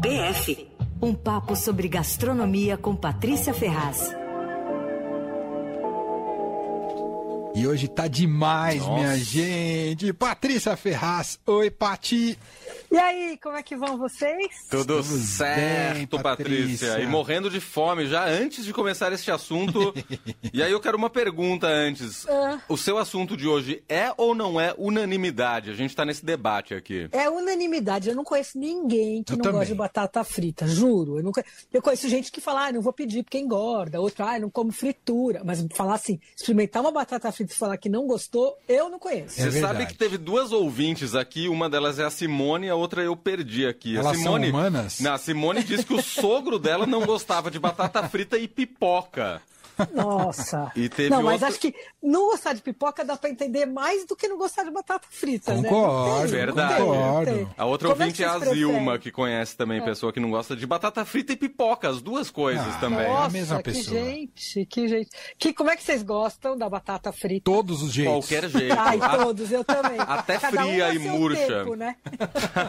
PF um papo sobre gastronomia com Patrícia Ferraz. E hoje tá demais, Nossa. minha gente. Patrícia Ferraz. Oi, Pati. E aí, como é que vão vocês? Tudo certo, bem, Patrícia. Patrícia. E morrendo de fome já antes de começar este assunto. e aí eu quero uma pergunta antes. Uh. O seu assunto de hoje é ou não é unanimidade? A gente tá nesse debate aqui. É unanimidade. Eu não conheço ninguém que eu não também. gosta de batata frita, juro. Eu, não conheço... eu conheço gente que fala, ah, não vou pedir porque engorda. Outro, ah, não como fritura. Mas falar assim, experimentar uma batata frita falar que não gostou, eu não conheço. É Você sabe que teve duas ouvintes aqui, uma delas é a Simone, a outra eu perdi aqui. Elas a Simone, são humanas? Não, a Simone disse que o sogro dela não gostava de batata frita e pipoca. Nossa. E teve não, mas outro... acho que não gostar de pipoca dá pra entender mais do que não gostar de batata frita, né? Concordo, né? verdade. Concordo. A outra Como ouvinte é, é a Zilma, que conhece também é. pessoa que não gosta de batata frita e pipoca, as duas coisas ah, também. Nossa, é a mesma que pessoa. gente, que gente. Que, como é que vocês gostam da batata frita? Todos os jeitos. Qualquer jeito. Ai, todos, eu também. Até Cada fria e murcha. Tempo, né?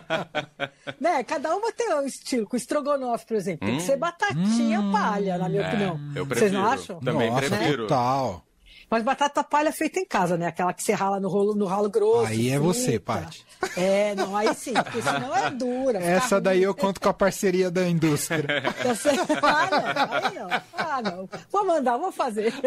né? Cada uma tem um estilo. Com estrogonofe, por exemplo, hum. tem que ser hum. batatinha hum. palha, na minha é, opinião. Eu prefiro. Vocês não acham? Também Nossa, prefiro. Total. Mas batata palha feita em casa, né? Aquela que você rala no rolo, no ralo grosso. Aí é você, Paty. É, não, aí sim, porque senão é dura. Essa daí eu conto com a parceria da indústria. Você, ah, aí não. Ah, não. Vou mandar, vou fazer.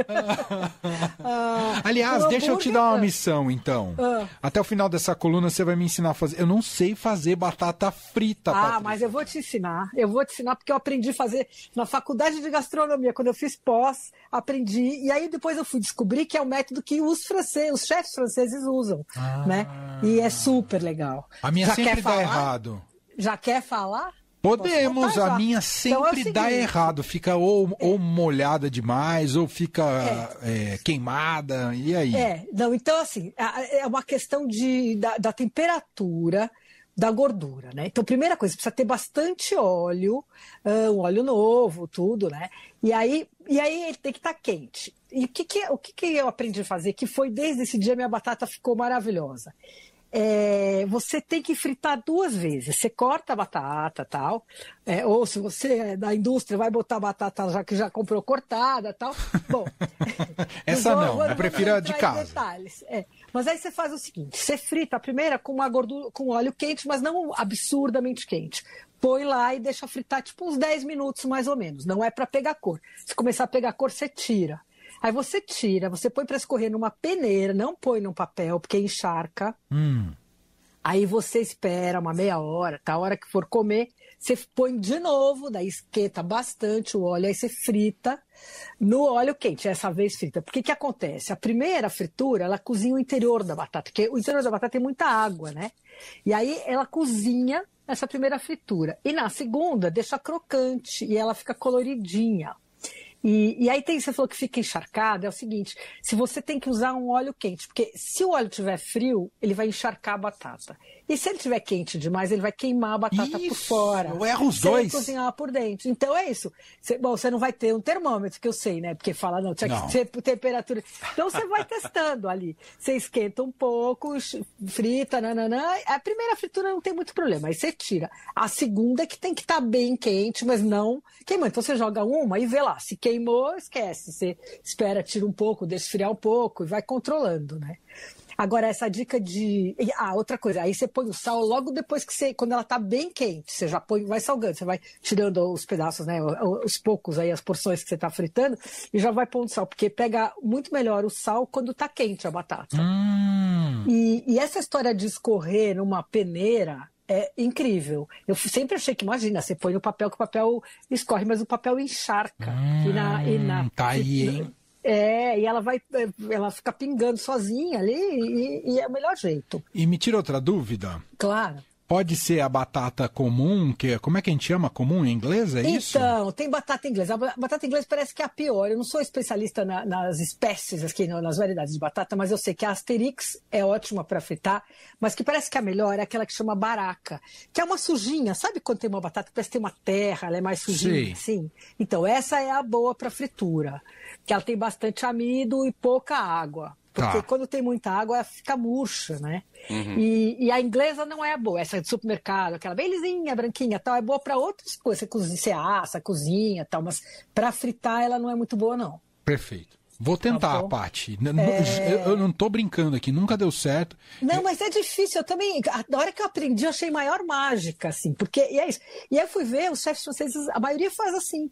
Ah, Aliás, deixa eu te dar uma missão, então. Ah. Até o final dessa coluna você vai me ensinar a fazer. Eu não sei fazer batata frita, Ah, Patrícia. mas eu vou te ensinar. Eu vou te ensinar porque eu aprendi a fazer na faculdade de gastronomia. Quando eu fiz pós, aprendi. E aí depois eu fui descobrir que é o método que os franceses, os chefes franceses usam, ah. né? E é super legal. A minha Já sempre dá errado. Já quer falar? Podemos, a minha sempre então é dá errado. Fica ou, é. ou molhada demais, ou fica é. É, queimada, e aí? É, não, então assim, é uma questão de, da, da, temperatura da gordura, né? Então, primeira coisa, precisa ter bastante óleo, um óleo novo, tudo, né? E aí, e aí ele tem que estar tá quente. E o que, que, o que, que eu aprendi a fazer? Que foi desde esse dia minha batata ficou maravilhosa é, você tem que fritar duas vezes. Você corta a batata tal, é, ou se você é da indústria vai botar a batata já que já comprou cortada tal. Bom, essa não, eu prefiro a de casa. Detalhes. É. Mas aí você faz o seguinte: você frita a primeira com uma gordura, com óleo quente, mas não absurdamente quente. Põe lá e deixa fritar tipo uns 10 minutos mais ou menos. Não é para pegar cor. Se começar a pegar cor, você tira. Aí você tira, você põe para escorrer numa peneira, não põe num papel, porque encharca. Hum. Aí você espera uma meia hora, tá? A hora que for comer, você põe de novo, daí esquenta bastante o óleo, aí você frita no óleo quente, essa vez frita. Porque que acontece? A primeira fritura, ela cozinha o interior da batata, porque o interior da batata tem muita água, né? E aí ela cozinha essa primeira fritura. E na segunda, deixa crocante e ela fica coloridinha. E, e aí tem, você falou que fica encharcado, é o seguinte, se você tem que usar um óleo quente, porque se o óleo estiver frio, ele vai encharcar a batata. E se ele estiver quente demais, ele vai queimar a batata isso, por fora. Eu erro os dois. cozinhar por dentro. Então é isso. Você, bom, você não vai ter um termômetro, que eu sei, né? Porque fala, não, tinha não. que ter temperatura. Então você vai testando ali. Você esquenta um pouco, frita, nananã. A primeira fritura não tem muito problema, aí você tira. A segunda é que tem que estar tá bem quente, mas não queimando. Então você joga uma e vê lá. Se queimou, esquece. Você espera, tira um pouco, deixa esfriar um pouco e vai controlando, né? Agora, essa dica de. Ah, outra coisa, aí você põe o sal logo depois que você. Quando ela tá bem quente, você já põe, vai salgando, você vai tirando os pedaços, né? Os poucos aí, as porções que você tá fritando, e já vai pondo sal, porque pega muito melhor o sal quando tá quente a batata. Hum. E, e essa história de escorrer numa peneira, é incrível. Eu sempre achei que, imagina, você põe no papel que o papel escorre, mas o papel encharca. Hum, e na, e na, tá aí, hein? É, e ela vai, é, ela fica pingando sozinha ali e, e é o melhor jeito. E me tira outra dúvida. Claro. Pode ser a batata comum, que como é que a gente chama comum em inglês, é então, isso? Então, tem batata inglesa. A batata inglesa parece que é a pior. Eu não sou especialista na, nas espécies aqui, nas variedades de batata, mas eu sei que a Asterix é ótima para fritar, mas que parece que a melhor é aquela que chama baraca, que é uma sujinha. Sabe quando tem uma batata que parece que tem uma terra, ela é mais sujinha, sim. Então, essa é a boa para fritura, que ela tem bastante amido e pouca água. Porque tá. quando tem muita água, ela fica murcha, né? Uhum. E, e, a inglesa não é boa, essa de supermercado, aquela bem lisinha, branquinha tal, é boa para outras coisas. Você, cozinha, você assa, cozinha tal, mas para fritar ela não é muito boa, não. Perfeito. Vou tentar, tá Paty. É... Eu não tô brincando aqui, nunca deu certo. Não, mas é difícil. Eu também, na hora que eu aprendi, eu achei maior mágica, assim, porque e é isso. E aí eu fui ver, os chefes franceses, a maioria faz assim.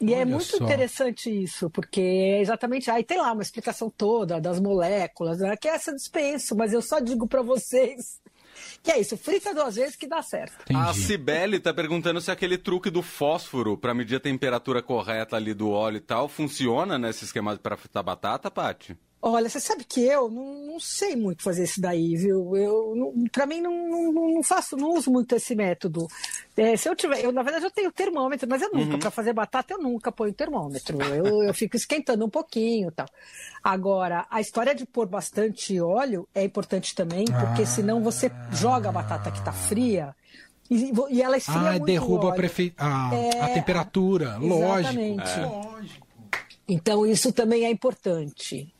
E é Olha é muito só. interessante isso, porque é exatamente aí tem lá uma explicação toda das moléculas, né, que essa dispenso, mas eu só digo para vocês que é isso, frita duas vezes que dá certo. Entendi. A Cibele tá perguntando se aquele truque do fósforo para medir a temperatura correta ali do óleo e tal funciona nesse esquema para fritar batata, Paty? Olha, você sabe que eu não, não sei muito fazer isso daí, viu? Eu, para mim, não, não, não, faço, não uso muito esse método. É, se eu tiver, eu, na verdade, eu tenho termômetro, mas eu nunca, uhum. para fazer batata, eu nunca ponho termômetro. Eu, eu fico esquentando um pouquinho tal. Agora, a história de pôr bastante óleo é importante também, porque ah. senão você joga a batata que está fria. E, e, ela esfria ah, muito derruba a, prefe... a, é, a temperatura, exatamente. lógico. É. Então, isso também é importante.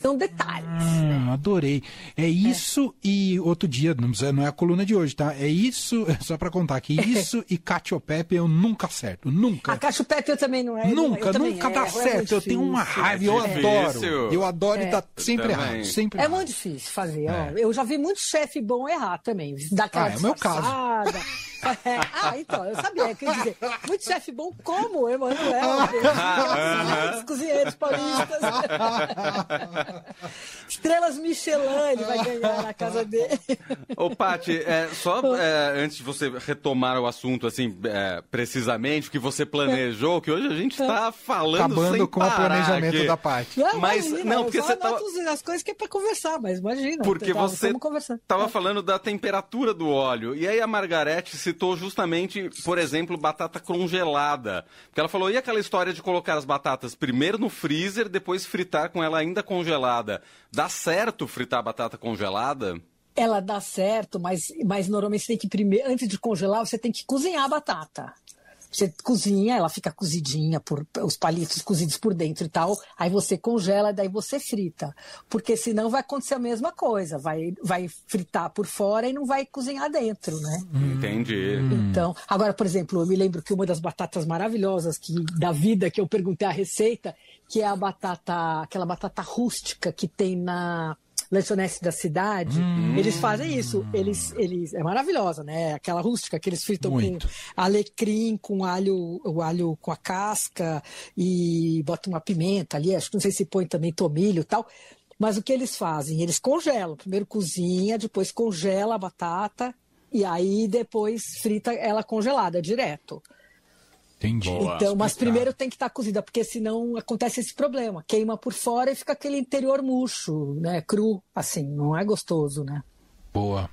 São detalhes. Ah, adorei. É isso é. e outro dia, não é a coluna de hoje, tá? É isso, só para contar que isso e cacio pepe eu nunca acerto, nunca. A cacio pepe eu também não é. Nunca, nunca dá é, certo. É eu tenho uma raiva, eu adoro. Eu adoro e dá sempre errado, sempre É errado. muito difícil fazer, ó. Eu já vi muito chefe bom errar também, daquela ah, é o meu caso. É, ah, então, eu sabia. Quer dizer, muito chefe bom como o Emanuel. Os cozinheiros paulistas. Estrelas Michelin ele vai ganhar na casa dele. Ô, Paty, é, só é, antes de você retomar o assunto, assim, é, precisamente, o que você planejou, que hoje a gente está falando Acabando com o planejamento aqui. da Paty. Não, mas, imagina, não, porque você tava... as coisas que é para conversar, mas imagina. Porque tá, você estava falando da temperatura do óleo, e aí a Margarete se citou justamente, por exemplo, batata congelada. Porque ela falou, e aquela história de colocar as batatas primeiro no freezer, depois fritar com ela ainda congelada? Dá certo fritar batata congelada? Ela dá certo, mas, mas normalmente você tem que primeiro, antes de congelar, você tem que cozinhar a batata. Você cozinha, ela fica cozidinha, por, os palitos cozidos por dentro e tal. Aí você congela, daí você frita. Porque senão vai acontecer a mesma coisa. Vai, vai fritar por fora e não vai cozinhar dentro, né? Entendi. Então, agora, por exemplo, eu me lembro que uma das batatas maravilhosas que, da vida que eu perguntei a receita, que é a batata, aquela batata rústica que tem na lanchonete da cidade, hum. eles fazem isso. Eles, eles é maravilhosa, né? Aquela rústica que eles fritam Muito. com alecrim, com alho, o alho com a casca e botam uma pimenta ali. Acho que não sei se põe também tomilho e tal. Mas o que eles fazem? Eles congelam. Primeiro cozinha, depois congela a batata e aí depois frita ela congelada direto. Entendi. Boa, então, mas primeiro tem que estar tá cozida, porque senão acontece esse problema. Queima por fora e fica aquele interior murcho, né? Cru, assim, não é gostoso, né? Boa.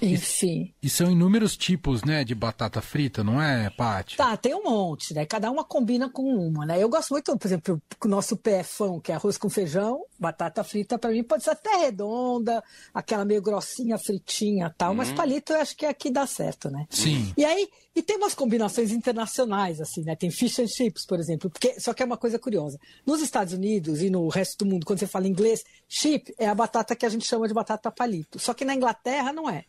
Enfim. E, e, são inúmeros tipos, né, de batata frita, não é, Paty? Tá, tem um monte, né? Cada uma combina com uma, né? Eu gosto muito, por exemplo, o nosso PFão, que é arroz com feijão, batata frita, para mim pode ser até redonda, aquela meio grossinha, fritinha tal, uhum. mas palito eu acho que aqui dá certo, né? Sim. E aí, e tem umas combinações internacionais, assim, né? Tem fish and chips, por exemplo, porque só que é uma coisa curiosa. Nos Estados Unidos e no resto do mundo, quando você fala inglês, chip é a batata que a gente chama de batata palito. Só que na Inglaterra não é.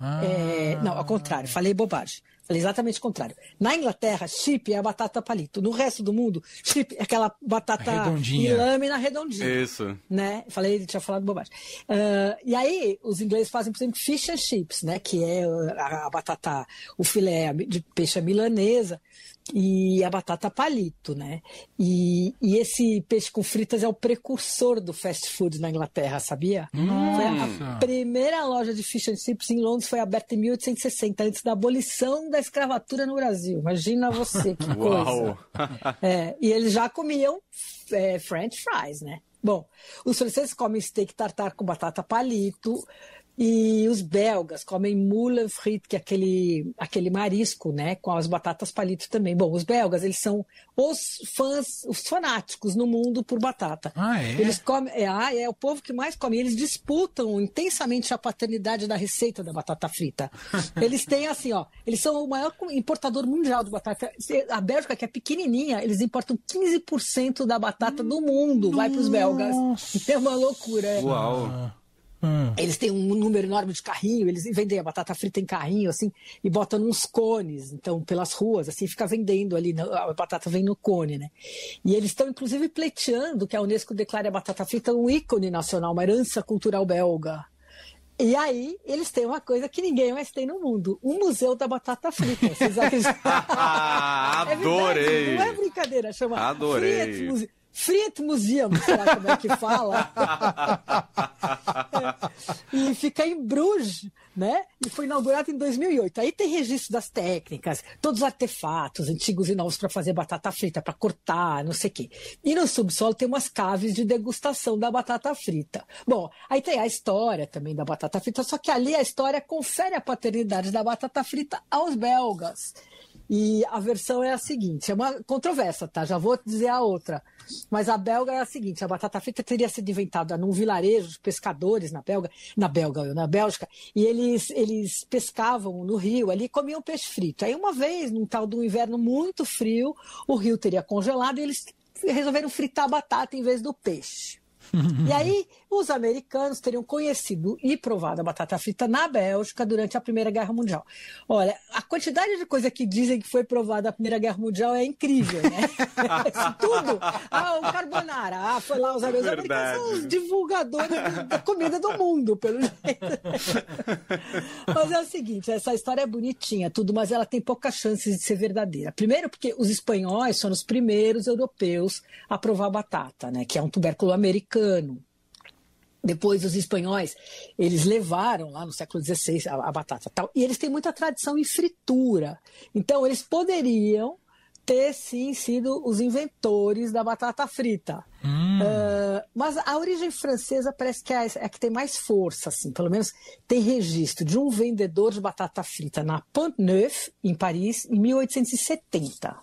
Ah. É, não, ao contrário, falei bobagem. Falei exatamente o contrário. Na Inglaterra, chip é a batata palito. No resto do mundo, chip é aquela batata redondinha. em lâmina redondinha. Isso. Né? Falei, ele tinha falado bobagem. Uh, e aí, os ingleses fazem, por exemplo, fish and chips, né? Que é a, a batata, o filé de peixe milanesa e a batata palito, né? E, e, esse peixe com fritas é o precursor do fast food na Inglaterra, sabia? A primeira loja de fish and chips em Londres foi aberta em 1860, antes da abolição da escravatura no Brasil. Imagina você que coisa. É, e eles já comiam é, French fries, né? Bom, os franceses comem steak tartar com batata palito, E os belgas comem moule frite, que é aquele, aquele marisco, né? Com as batatas palito também. Bom, os belgas, eles são os fãs, os fanáticos no mundo por batata. Ah, é? Eles comem, é, ah, é o povo que mais come. Eles disputam intensamente a paternidade da receita da batata frita. eles têm assim, ó, eles são o maior importador mundial de batata. A Bélgica, que é pequenininha, eles importam 15% da batata do mundo, vai para os belgas. É uma loucura. É. Uau! Hum. Eles têm um número enorme de carrinho, eles vendem a batata frita em carrinho, assim, e botam uns cones, então, pelas ruas, assim, fica vendendo ali, a batata vem no cone, né? E eles estão, inclusive, pleiteando que a Unesco declare a batata frita um ícone nacional, uma herança cultural belga. E aí, eles têm uma coisa que ninguém mais tem no mundo: um museu da batata frita. Vocês Adorei! É não é brincadeira, chama Adorei. Friet Museum, sei lá como é que fala. E fica em Bruges, né? E foi inaugurado em 2008. Aí tem registro das técnicas, todos os artefatos, antigos e novos para fazer batata frita, para cortar, não sei o quê. E no subsolo tem umas caves de degustação da batata frita. Bom, aí tem a história também da batata frita, só que ali a história confere a paternidade da batata frita aos belgas. E a versão é a seguinte: é uma controvérsia, tá? Já vou dizer a outra. Mas a belga é a seguinte: a batata frita teria sido inventada num vilarejo de pescadores na Belga, na Belga, na Bélgica, e eles, eles pescavam no rio ali e comiam peixe frito. Aí, uma vez, num tal de um inverno muito frio, o rio teria congelado e eles resolveram fritar a batata em vez do peixe. E aí, os americanos teriam conhecido e provado a batata frita na Bélgica durante a Primeira Guerra Mundial. Olha, a quantidade de coisa que dizem que foi provada na Primeira Guerra Mundial é incrível, né? Tudo. Ah, o carbonara. Ah, foi lá os americanos. Os americanos são os divulgadores da comida do mundo, pelo jeito. mas é o seguinte, essa história é bonitinha, tudo, mas ela tem poucas chances de ser verdadeira. Primeiro porque os espanhóis foram os primeiros europeus a provar batata, né? Que é um tubérculo americano americano. Depois os espanhóis, eles levaram lá no século XVI a, a batata tal, e eles têm muita tradição em fritura. Então eles poderiam ter sim sido os inventores da batata frita. Hum. Uh, mas a origem francesa parece que é, é, que tem mais força, assim. Pelo menos tem registro de um vendedor de batata frita na Pont Neuf, em Paris, em 1870.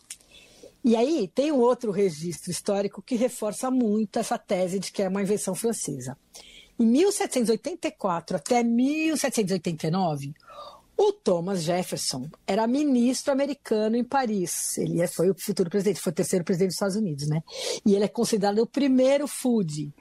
E aí tem um outro registro histórico que reforça muito essa tese de que é uma invenção francesa. Em 1784 até 1789, o Thomas Jefferson era ministro americano em Paris. Ele foi o futuro presidente, foi o terceiro presidente dos Estados Unidos, né? E ele é considerado o primeiro food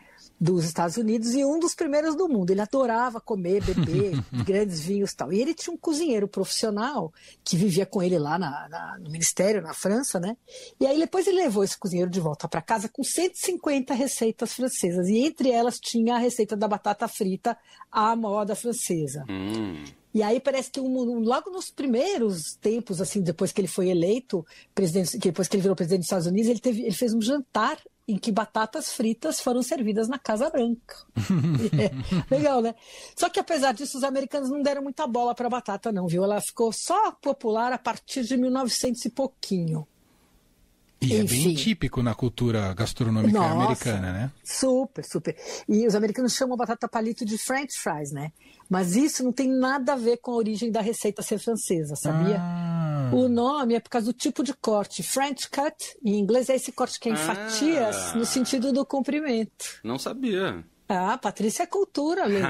dos Estados Unidos e um dos primeiros do mundo. Ele adorava comer, beber grandes vinhos e tal. E ele tinha um cozinheiro profissional que vivia com ele lá na, na, no ministério, na França, né? E aí depois ele levou esse cozinheiro de volta para casa com 150 receitas francesas. E entre elas tinha a receita da batata frita à moda francesa. Hum. E aí parece que um, logo nos primeiros tempos, assim, depois que ele foi eleito presidente, depois que ele virou presidente dos Estados Unidos, ele, teve, ele fez um jantar em que batatas fritas foram servidas na Casa Branca. é, legal, né? Só que apesar disso, os americanos não deram muita bola para batata, não, viu? Ela ficou só popular a partir de 1900 e pouquinho. E Enfim. é bem típico na cultura gastronômica Nossa, americana, né? Super, super. E os americanos chamam a batata palito de French fries, né? Mas isso não tem nada a ver com a origem da receita ser francesa, sabia? Ah. O nome é por causa do tipo de corte. French cut, em inglês, é esse corte que é em ah. fatias, no sentido do comprimento. Não sabia. Ah, Patrícia é cultura, Lê.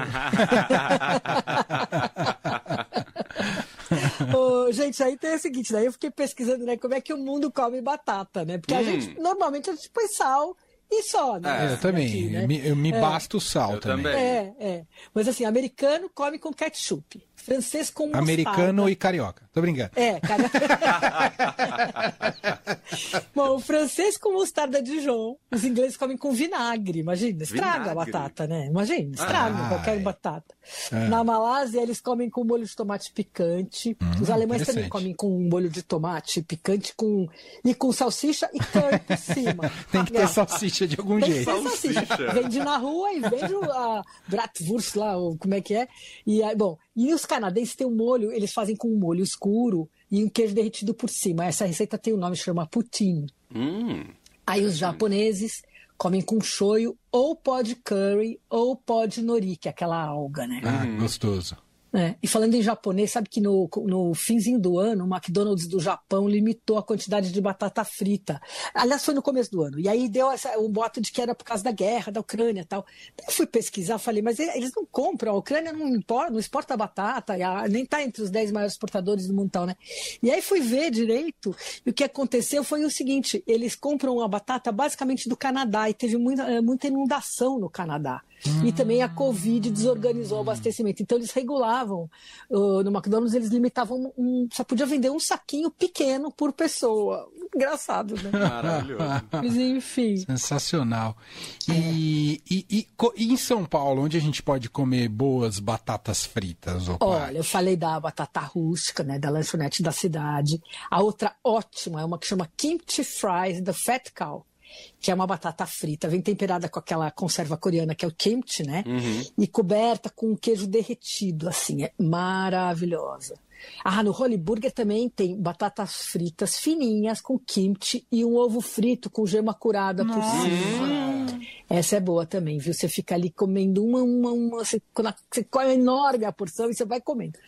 gente, aí tem o seguinte, daí eu fiquei pesquisando, né, como é que o mundo come batata, né? Porque hum. a gente, normalmente, a gente põe sal e só, né? É, eu também. Aqui, né? Eu me, eu me é. basto o sal eu também. também. É, é. Mas assim, americano come com ketchup. Francês com mostarda. Americano e carioca. Tô brincando. É, cara. Bom, o francês com mostarda de João. Os ingleses comem com vinagre. Imagina, estraga vinagre. a batata, né? Imagina, estraga ah, qualquer batata. É. Na Malásia, eles comem com molho de tomate picante. Hum, Os alemães também comem com molho de tomate picante com... e com salsicha e carne por cima. Tem que ter salsicha de algum Tem jeito. salsicha. Vende na rua e vende a bratwurst lá, como é que é. E aí, bom, e os canadenses têm um molho, eles fazem com um molho escuro e um queijo derretido por cima. Essa receita tem um nome, chama poutine. Hum. Aí os japoneses comem com shoyu ou pó de curry ou pó de nori, que é aquela alga, né? Ah, gostoso. É, e falando em japonês, sabe que no, no finzinho do ano, o McDonald's do Japão limitou a quantidade de batata frita. Aliás, foi no começo do ano. E aí deu essa, o boato de que era por causa da guerra, da Ucrânia e tal. Eu fui pesquisar, falei, mas eles não compram, a Ucrânia não importa, não exporta batata, nem está entre os 10 maiores exportadores do mundo tal, né? E aí fui ver direito, e o que aconteceu foi o seguinte: eles compram a batata basicamente do Canadá, e teve muita, muita inundação no Canadá. E também a Covid desorganizou o abastecimento. Então eles regulavam. Uh, no McDonald's eles limitavam um, só podia vender um saquinho pequeno por pessoa. Engraçado, né? Maravilhoso. Mas enfim. Sensacional. E, e, e, e, em São Paulo, onde a gente pode comer boas batatas fritas? Olha, eu falei da batata rústica, né? Da lanchonete da cidade. A outra ótima é uma que chama Kimchi Fries da Fat Cow que é uma batata frita, vem temperada com aquela conserva coreana que é o kimchi, né? Uhum. E coberta com queijo derretido, assim, é maravilhosa. Ah, no Holy Burger também tem batatas fritas fininhas com kimchi e um ovo frito com gema curada Nossa. por cima. Essa é boa também, viu? Você fica ali comendo uma, uma, uma. Você, você come enorme a porção e você vai comendo.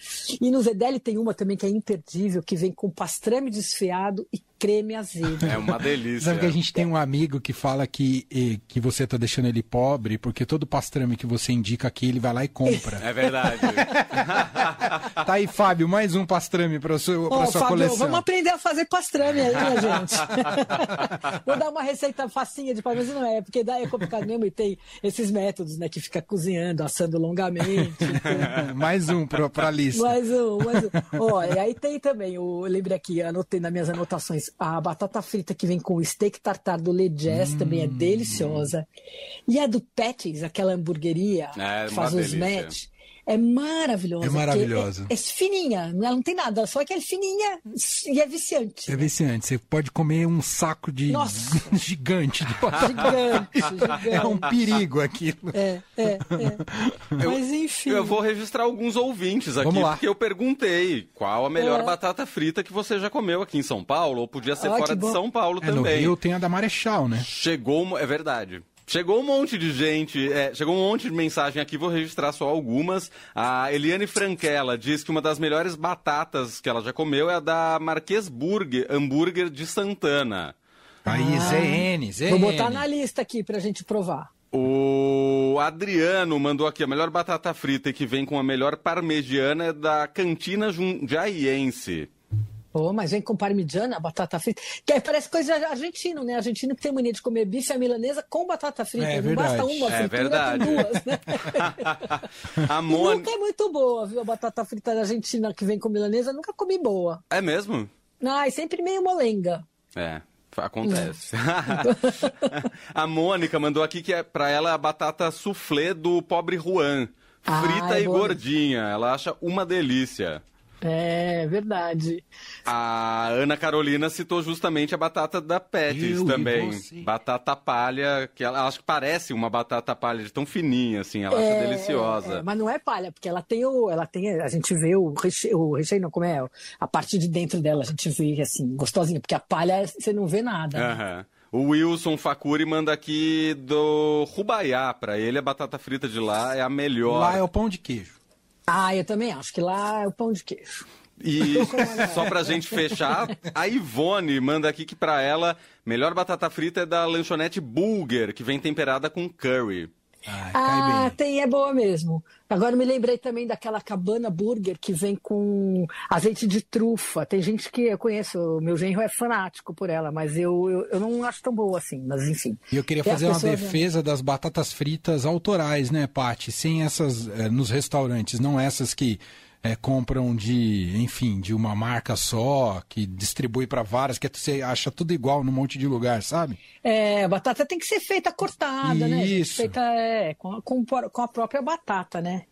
E no Zedeli tem uma também que é imperdível, que vem com pastrame desfiado e creme azedo. É uma delícia. Sabe que a gente tem um amigo que fala que, que você está deixando ele pobre, porque todo pastrame que você indica aqui, ele vai lá e compra. É verdade. tá aí, Fábio, mais um pastrame para sua, oh, sua Fábio, coleção. Vamos aprender a fazer pastrame aí, minha gente. Vou dar uma receita facinha de pastrame, não é, porque daí é complicado mesmo e tem esses métodos, né, que fica cozinhando, assando longamente. Então... mais um para a lista. Mais um, mais um. Ó, e aí tem também, eu lembrei aqui, anotei nas minhas anotações, a batata frita que vem com o steak tartar do Le Jazz hum. também é deliciosa. E a do Patty's, aquela hamburgueria é, que faz os match, é maravilhosa. É maravilhosa. É, é, fininha, ela não tem nada, só que é fininha e é viciante. É viciante. Você pode comer um saco de gigante de batata. Gigante, gigante. É um perigo aquilo. É, é, é. Eu, Mas enfim. Eu vou registrar alguns ouvintes aqui, porque eu perguntei qual a melhor é. batata frita que você já comeu aqui em São Paulo, ou podia ser ah, fora de São Paulo é, também. No Rio tem a da Marechal, né? Chegou, é verdade. Chegou um monte de gente, é, chegou um monte de mensagem aqui, vou registrar só algumas. A Eliane Franquela diz que uma das melhores batatas que ela já comeu é a da Marquês Burger, hambúrguer de Santana. Aí, ah, ZN, ZN. Vou botar na lista aqui pra gente provar. O Adriano mandou aqui a melhor batata frita que vem com a melhor parmegiana é da Cantina Jundiaiense. Oh, mas vem com parmigiana, batata frita. Que é, parece coisa argentina, né? Argentino que tem mania de comer bife à milanesa com batata frita. É, Não verdade. basta uma é fritura, verdade. tem duas, né? a Mon... Nunca é muito boa, viu? A batata frita da Argentina que vem com milanesa, nunca comi boa. É mesmo? Ah, é sempre meio molenga. É. Acontece. a Mônica mandou aqui que é para ela a batata soufflé do pobre Juan. Frita ah, é e boa. gordinha. Ela acha uma delícia. É verdade. A Ana Carolina citou justamente a batata da Pets também. Batata palha, que ela acho que parece uma batata palha de tão fininha, assim, ela é, acha deliciosa. É, mas não é palha, porque ela tem o. Ela tem, a gente vê o recheio, o recheio não, como é? A parte de dentro dela, a gente vê assim, gostosinha, porque a palha você não vê nada. Né? O Wilson Facuri manda aqui do Rubaiá. Pra ele, a batata frita de lá é a melhor. Lá é o pão de queijo. Ah, eu também acho que lá é o pão de queijo. E só pra gente fechar, a Ivone manda aqui que pra ela, melhor batata frita é da lanchonete Bulger, que vem temperada com curry. Ai, ah, tem, é boa mesmo. Agora me lembrei também daquela cabana burger que vem com azeite de trufa. Tem gente que eu conheço, meu genro é fanático por ela, mas eu, eu, eu não acho tão boa assim, mas enfim. E eu queria fazer uma defesa das batatas fritas autorais, né, Pati? Sem essas é, nos restaurantes, não essas que é, compram de, enfim, de uma marca só, que distribui para várias, que você acha tudo igual num monte de lugar, sabe? É, a batata tem que ser feita cortada, né, Isso. né? Feita é, com, com, com a própria batata, né?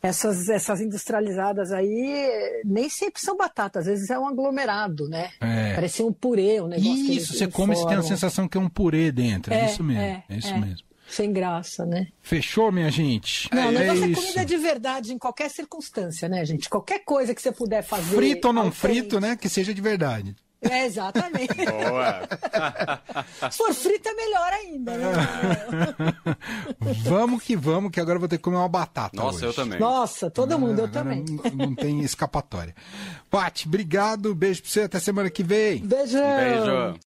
essas, essas industrializadas aí nem sempre são batatas, às vezes é um aglomerado, né? É. Parece um purê, um negócio. Isso, você come e tem a sensação que é um purê dentro. É, é isso mesmo. É, é isso é. mesmo sem graça, né? Fechou, minha gente? Não, o negócio é, é comida de verdade em qualquer circunstância, né, gente? Qualquer coisa que você puder fazer. Frito ou não frito, né? Que seja de verdade. É, exatamente. Boa. Se for frita, é melhor ainda, né? vamos que vamos, que agora eu vou ter que comer uma batata. Nossa, hoje. eu também. Nossa, todo ah, mundo, eu também. Não, não tem escapatória. Pati, obrigado, beijo pra você, até semana que vem. Beijo. Beijo.